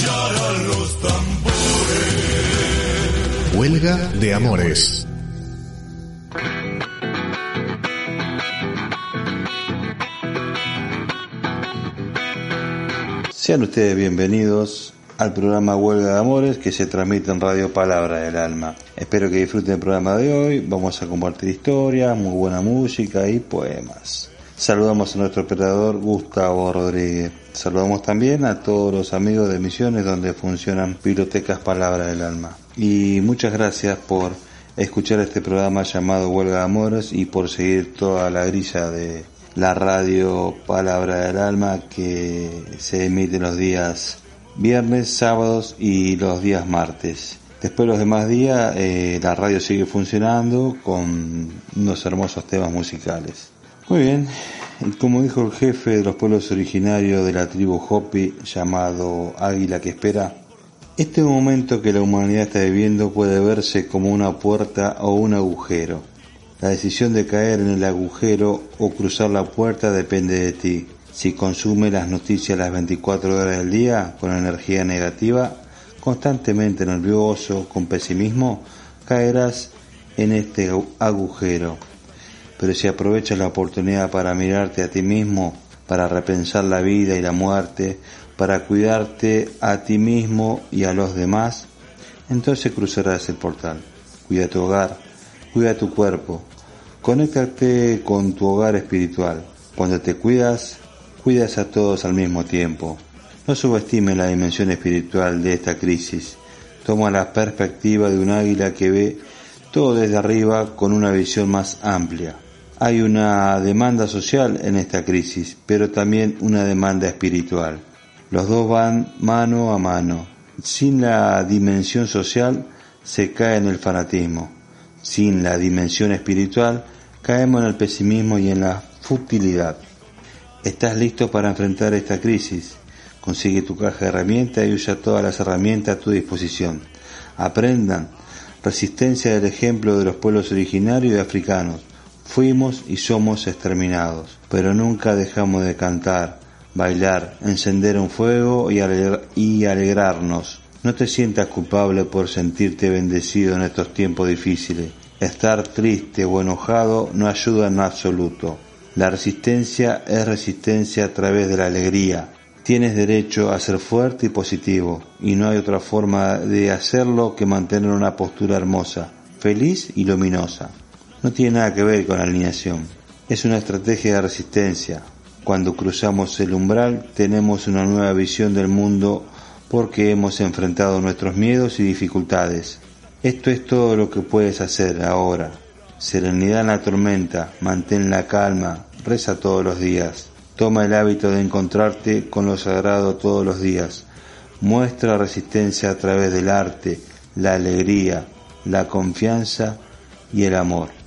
los tambores. Huelga de Amores. Sean ustedes bienvenidos al programa Huelga de Amores que se transmite en Radio Palabra del Alma. Espero que disfruten el programa de hoy. Vamos a compartir historias, muy buena música y poemas. Saludamos a nuestro operador Gustavo Rodríguez. Saludamos también a todos los amigos de Misiones donde funcionan bibliotecas Palabra del Alma. Y muchas gracias por escuchar este programa llamado Huelga de Amores y por seguir toda la grilla de la radio Palabra del Alma que se emite los días viernes, sábados y los días martes. Después los demás días eh, la radio sigue funcionando con unos hermosos temas musicales. Muy bien, como dijo el jefe de los pueblos originarios de la tribu Hopi llamado Águila que espera, este momento que la humanidad está viviendo puede verse como una puerta o un agujero. La decisión de caer en el agujero o cruzar la puerta depende de ti. Si consume las noticias las 24 horas del día con energía negativa, constantemente nervioso, con pesimismo, caerás en este agujero. Pero si aprovechas la oportunidad para mirarte a ti mismo, para repensar la vida y la muerte, para cuidarte a ti mismo y a los demás, entonces cruzarás el portal. Cuida tu hogar, cuida tu cuerpo, conéctate con tu hogar espiritual. Cuando te cuidas, cuidas a todos al mismo tiempo. No subestime la dimensión espiritual de esta crisis. Toma la perspectiva de un águila que ve todo desde arriba con una visión más amplia. Hay una demanda social en esta crisis, pero también una demanda espiritual. Los dos van mano a mano. Sin la dimensión social se cae en el fanatismo. Sin la dimensión espiritual caemos en el pesimismo y en la futilidad. ¿Estás listo para enfrentar esta crisis? Consigue tu caja de herramientas y usa todas las herramientas a tu disposición. Aprendan resistencia del ejemplo de los pueblos originarios y africanos. Fuimos y somos exterminados, pero nunca dejamos de cantar, bailar, encender un fuego y, alegr y alegrarnos. No te sientas culpable por sentirte bendecido en estos tiempos difíciles. Estar triste o enojado no ayuda en absoluto. La resistencia es resistencia a través de la alegría. Tienes derecho a ser fuerte y positivo, y no hay otra forma de hacerlo que mantener una postura hermosa, feliz y luminosa. No tiene nada que ver con alineación. Es una estrategia de resistencia. Cuando cruzamos el umbral tenemos una nueva visión del mundo porque hemos enfrentado nuestros miedos y dificultades. Esto es todo lo que puedes hacer ahora. Serenidad en la tormenta, mantén la calma, reza todos los días. Toma el hábito de encontrarte con lo sagrado todos los días. Muestra resistencia a través del arte, la alegría, la confianza y el amor.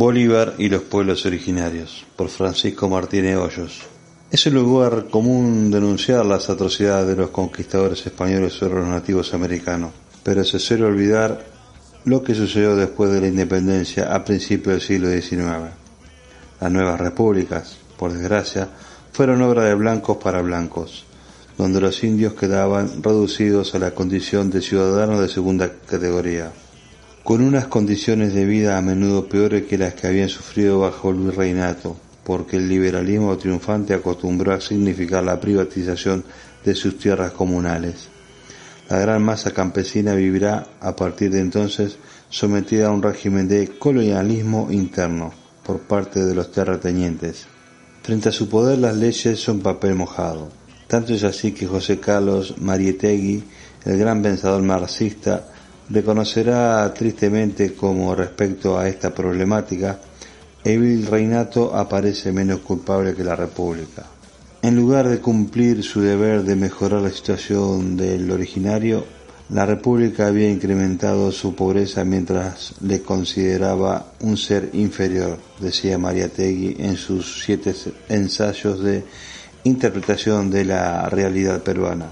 Bolívar y los pueblos originarios, por Francisco Martínez Hoyos. Es un lugar común denunciar las atrocidades de los conquistadores españoles sobre los nativos americanos, pero se suele olvidar lo que sucedió después de la independencia a principios del siglo XIX. Las nuevas repúblicas, por desgracia, fueron obra de blancos para blancos, donde los indios quedaban reducidos a la condición de ciudadanos de segunda categoría, con unas condiciones de vida a menudo peores que las que habían sufrido bajo el virreinato porque el liberalismo triunfante acostumbró a significar la privatización de sus tierras comunales. La gran masa campesina vivirá a partir de entonces sometida a un régimen de colonialismo interno por parte de los terratenientes. Frente a su poder las leyes son papel mojado. Tanto es así que José Carlos Marietegui, el gran pensador marxista, reconocerá tristemente como respecto a esta problemática el reinato aparece menos culpable que la república. En lugar de cumplir su deber de mejorar la situación del originario, la república había incrementado su pobreza mientras le consideraba un ser inferior, decía María Tegui en sus siete ensayos de interpretación de la realidad peruana,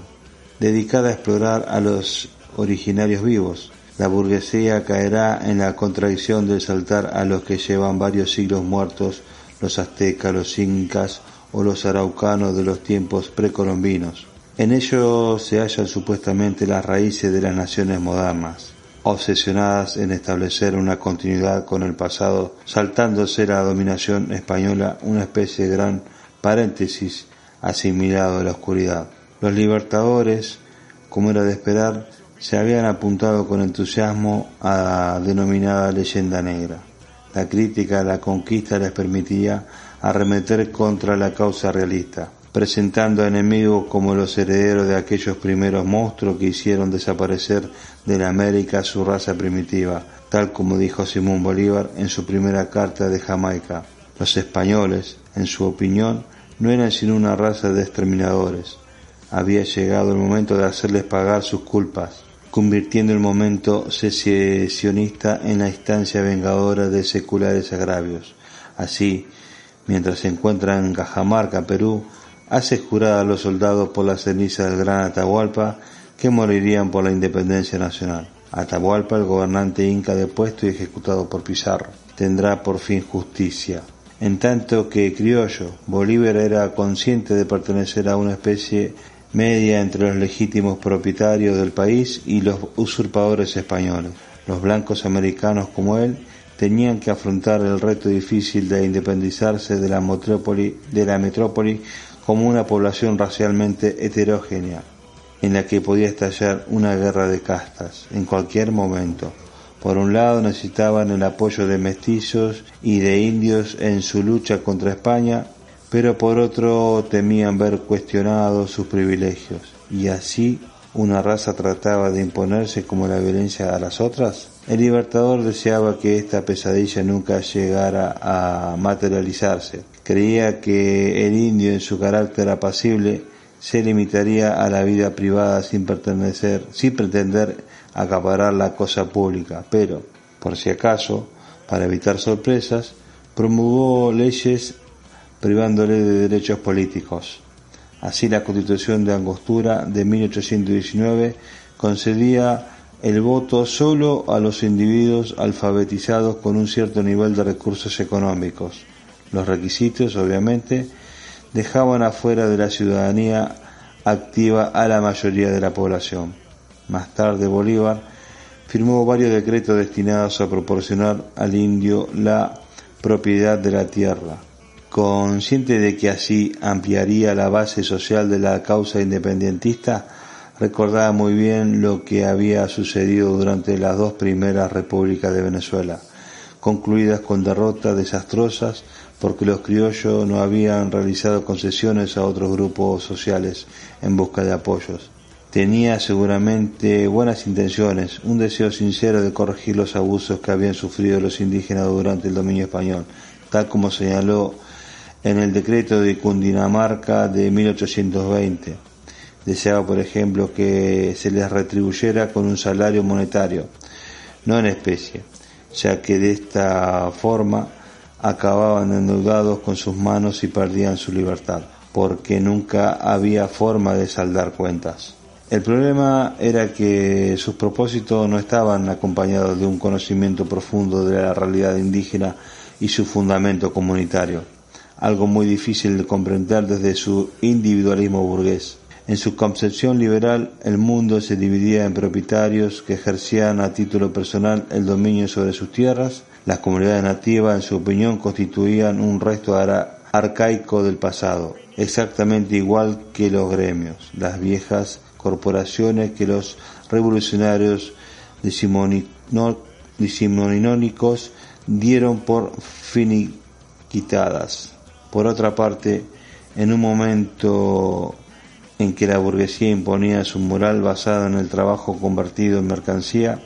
dedicada a explorar a los originarios vivos, la burguesía caerá en la contradicción de saltar a los que llevan varios siglos muertos, los aztecas, los incas o los araucanos de los tiempos precolombinos. En ello se hallan supuestamente las raíces de las naciones modernas, obsesionadas en establecer una continuidad con el pasado, saltándose la dominación española, una especie de gran paréntesis asimilado a la oscuridad. Los libertadores, como era de esperar, se habían apuntado con entusiasmo a la denominada leyenda negra. La crítica a la conquista les permitía arremeter contra la causa realista, presentando a enemigos como los herederos de aquellos primeros monstruos que hicieron desaparecer de la América su raza primitiva, tal como dijo Simón Bolívar en su primera carta de Jamaica. Los españoles, en su opinión, no eran sino una raza de exterminadores. Había llegado el momento de hacerles pagar sus culpas convirtiendo el momento secesionista en la instancia vengadora de seculares agravios. Así, mientras se encuentra en Cajamarca, Perú, hace jurar a los soldados por la ceniza del gran Atahualpa que morirían por la independencia nacional. Atahualpa, el gobernante inca depuesto y ejecutado por Pizarro, tendrá por fin justicia. En tanto que criollo, Bolívar era consciente de pertenecer a una especie media entre los legítimos propietarios del país y los usurpadores españoles. Los blancos americanos como él tenían que afrontar el reto difícil de independizarse de la metrópoli, de la metrópoli como una población racialmente heterogénea, en la que podía estallar una guerra de castas en cualquier momento. Por un lado necesitaban el apoyo de mestizos y de indios en su lucha contra España pero por otro temían ver cuestionados sus privilegios, y así una raza trataba de imponerse como la violencia a las otras? El libertador deseaba que esta pesadilla nunca llegara a materializarse. Creía que el indio en su carácter apacible se limitaría a la vida privada sin pertenecer, sin pretender acaparar la cosa pública, pero, por si acaso, para evitar sorpresas, promulgó leyes privándole de derechos políticos. Así la Constitución de Angostura de 1819 concedía el voto solo a los individuos alfabetizados con un cierto nivel de recursos económicos. Los requisitos, obviamente, dejaban afuera de la ciudadanía activa a la mayoría de la población. Más tarde Bolívar firmó varios decretos destinados a proporcionar al indio la propiedad de la tierra, Consciente de que así ampliaría la base social de la causa independentista, recordaba muy bien lo que había sucedido durante las dos primeras repúblicas de Venezuela, concluidas con derrotas desastrosas porque los criollos no habían realizado concesiones a otros grupos sociales en busca de apoyos. Tenía seguramente buenas intenciones, un deseo sincero de corregir los abusos que habían sufrido los indígenas durante el dominio español, tal como señaló en el decreto de Cundinamarca de 1820. Deseaba, por ejemplo, que se les retribuyera con un salario monetario, no en especie, ya que de esta forma acababan endeudados con sus manos y perdían su libertad, porque nunca había forma de saldar cuentas. El problema era que sus propósitos no estaban acompañados de un conocimiento profundo de la realidad indígena y su fundamento comunitario, algo muy difícil de comprender desde su individualismo burgués. En su concepción liberal, el mundo se dividía en propietarios que ejercían a título personal el dominio sobre sus tierras. Las comunidades nativas, en su opinión, constituían un resto arcaico del pasado, exactamente igual que los gremios, las viejas corporaciones que los revolucionarios decimonónicos dieron por finiquitadas. Por otra parte, en un momento en que la burguesía imponía su moral basada en el trabajo convertido en mercancía,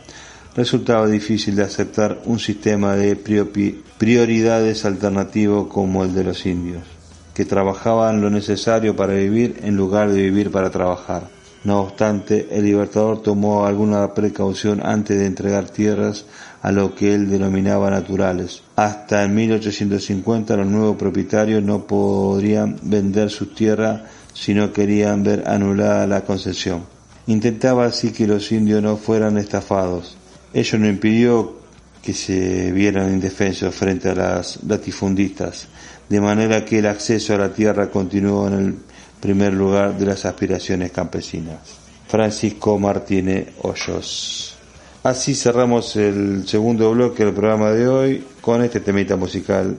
resultaba difícil de aceptar un sistema de prioridades alternativo como el de los indios, que trabajaban lo necesario para vivir en lugar de vivir para trabajar. No obstante, el Libertador tomó alguna precaución antes de entregar tierras a lo que él denominaba naturales. Hasta en 1850 los nuevos propietarios no podrían vender sus tierras si no querían ver anulada la concesión. Intentaba así que los indios no fueran estafados. Ello no impidió que se vieran indefensos frente a las latifundistas, de manera que el acceso a la tierra continuó en el primer lugar de las aspiraciones campesinas. Francisco Martínez Hoyos. Así cerramos el segundo bloque del programa de hoy con este temita musical.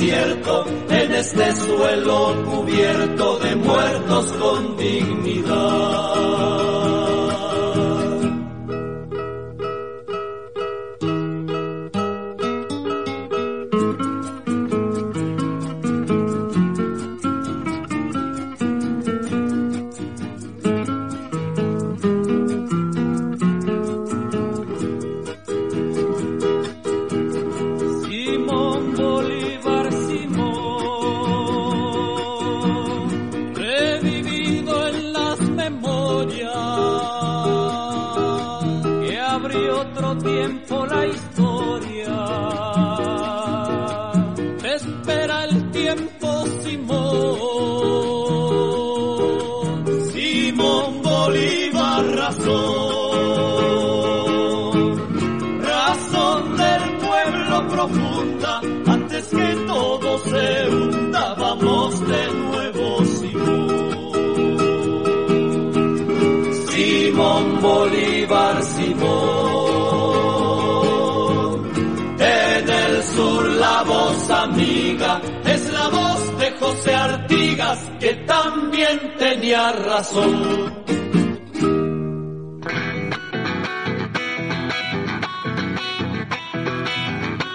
en este suelo cubierto de muertos con dignidad.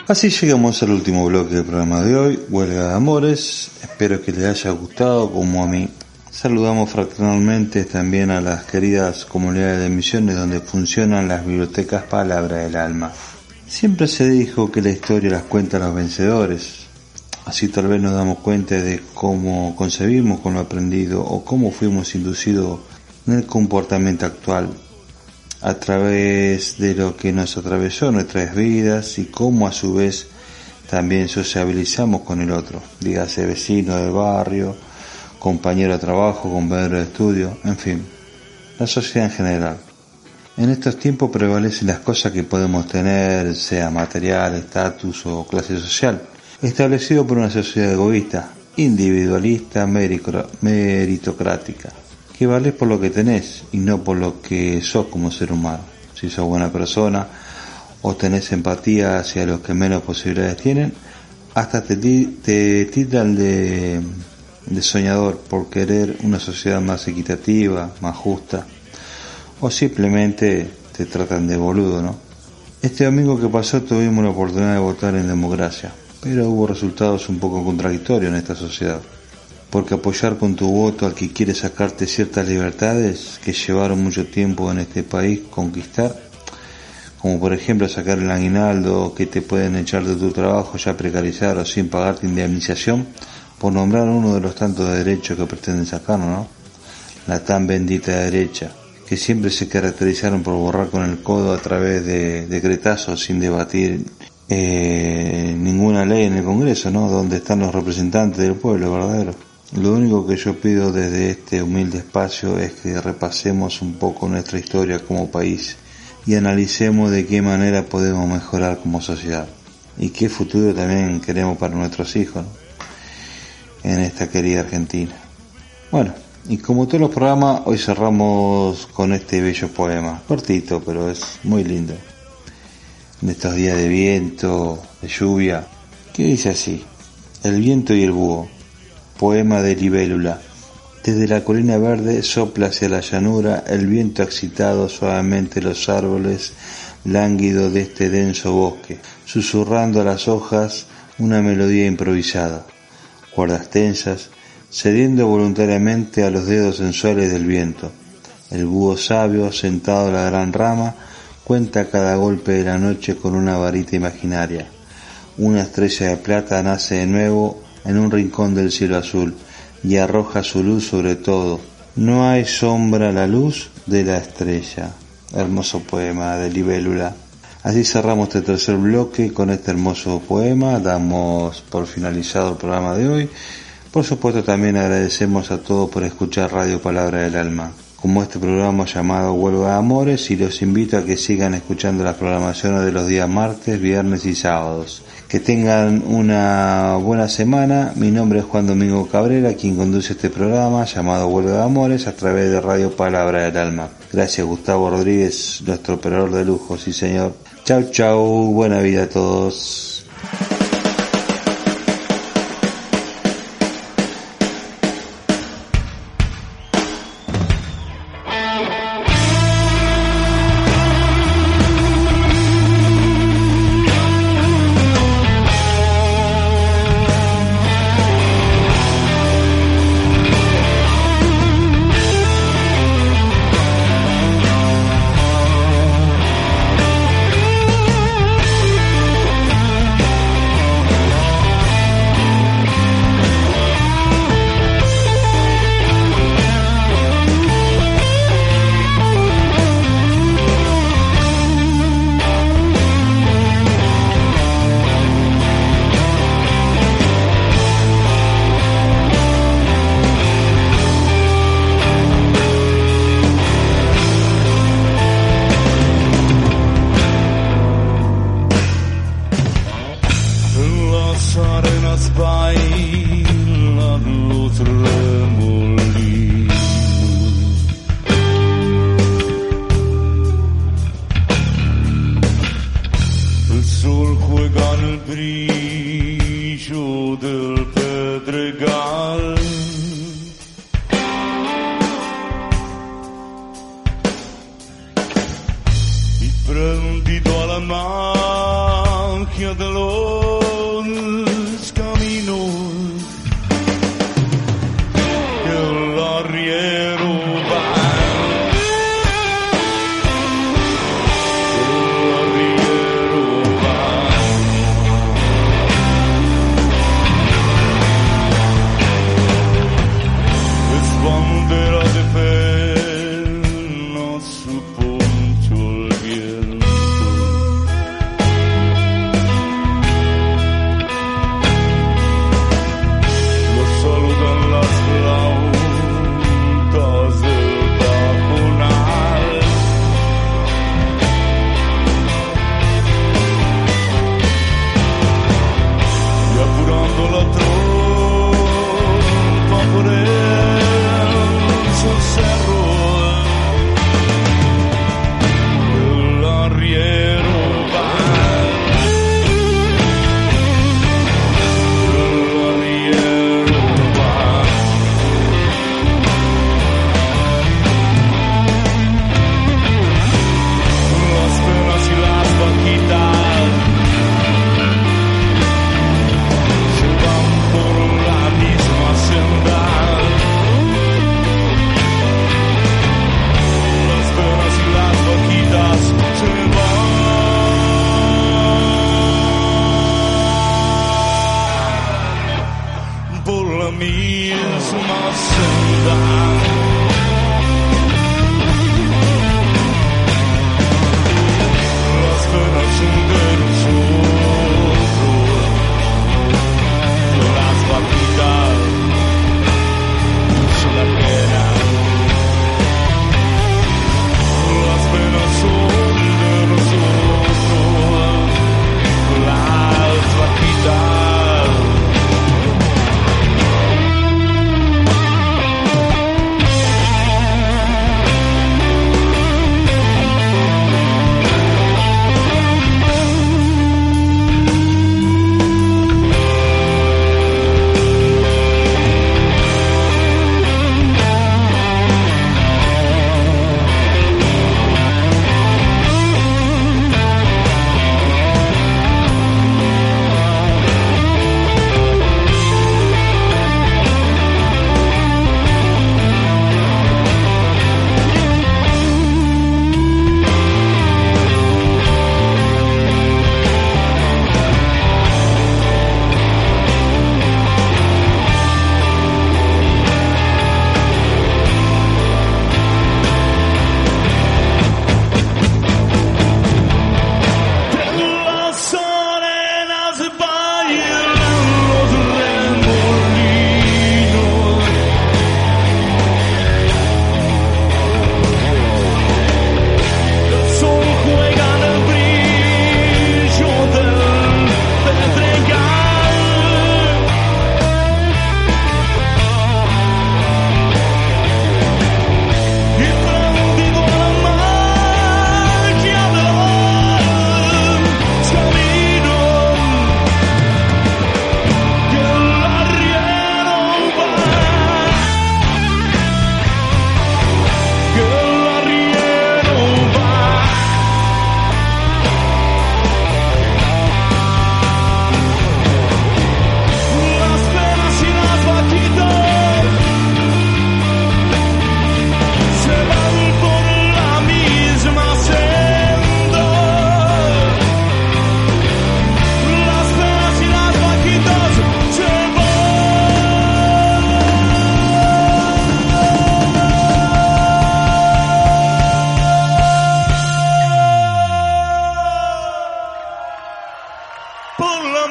Así llegamos al último bloque del programa de hoy, Huelga de Amores. Espero que les haya gustado como a mí. Saludamos fraternalmente también a las queridas comunidades de misiones donde funcionan las bibliotecas Palabra del Alma. Siempre se dijo que la historia las cuenta los vencedores. Así tal vez nos damos cuenta de cómo concebimos con lo aprendido o cómo fuimos inducidos en el comportamiento actual. a través de lo que nos atravesó nuestras vidas y cómo a su vez también sociabilizamos con el otro, dígase vecino del barrio, compañero de trabajo, compañero de estudio, en fin, la sociedad en general. En estos tiempos prevalecen las cosas que podemos tener, sea material, estatus o clase social, establecido por una sociedad egoísta, individualista, meritocrática, que vales por lo que tenés y no por lo que sos como ser humano. Si sos buena persona o tenés empatía hacia los que menos posibilidades tienen, hasta te, te de soñador por querer una sociedad más equitativa, más justa o simplemente te tratan de boludo, ¿no? Este domingo que pasó tuvimos la oportunidad de votar en democracia, pero hubo resultados un poco contradictorios en esta sociedad. Porque apoyar con tu voto al que quiere sacarte ciertas libertades que llevaron mucho tiempo en este país conquistar, como por ejemplo sacar el aguinaldo que te pueden echar de tu trabajo ya precarizar o sin pagarte indemnización, por nombrar uno de los tantos derechos que pretenden sacarnos, ¿no? La tan bendita derecha que siempre se caracterizaron por borrar con el codo a través de decretazos sin debatir eh, ninguna ley en el Congreso, ¿no? Donde están los representantes del pueblo verdadero. Lo único que yo pido desde este humilde espacio es que repasemos un poco nuestra historia como país y analicemos de qué manera podemos mejorar como sociedad y qué futuro también queremos para nuestros hijos en esta querida Argentina. Bueno, y como todos los programas, hoy cerramos con este bello poema, cortito, pero es muy lindo. En estos días de viento, de lluvia, que dice así, El viento y el búho, poema de libélula. Desde la colina verde sopla hacia la llanura el viento excitado suavemente los árboles, lánguido de este denso bosque, susurrando a las hojas una melodía improvisada. Cuerdas tensas, cediendo voluntariamente a los dedos sensuales del viento. El búho sabio, sentado en la gran rama, cuenta cada golpe de la noche con una varita imaginaria. Una estrella de plata nace de nuevo en un rincón del cielo azul y arroja su luz sobre todo. No hay sombra la luz de la estrella. Hermoso poema de Libélula. Así cerramos este tercer bloque con este hermoso poema. Damos por finalizado el programa de hoy por supuesto también agradecemos a todos por escuchar Radio Palabra del Alma, como este programa llamado Huelga de Amores y los invito a que sigan escuchando las programaciones de los días martes, viernes y sábados. Que tengan una buena semana. Mi nombre es Juan Domingo Cabrera, quien conduce este programa llamado Huelga de Amores a través de Radio Palabra del Alma. Gracias Gustavo Rodríguez, nuestro operador de lujo, sí señor. Chau chau, buena vida a todos. You. pula minha mise en scène.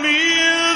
Que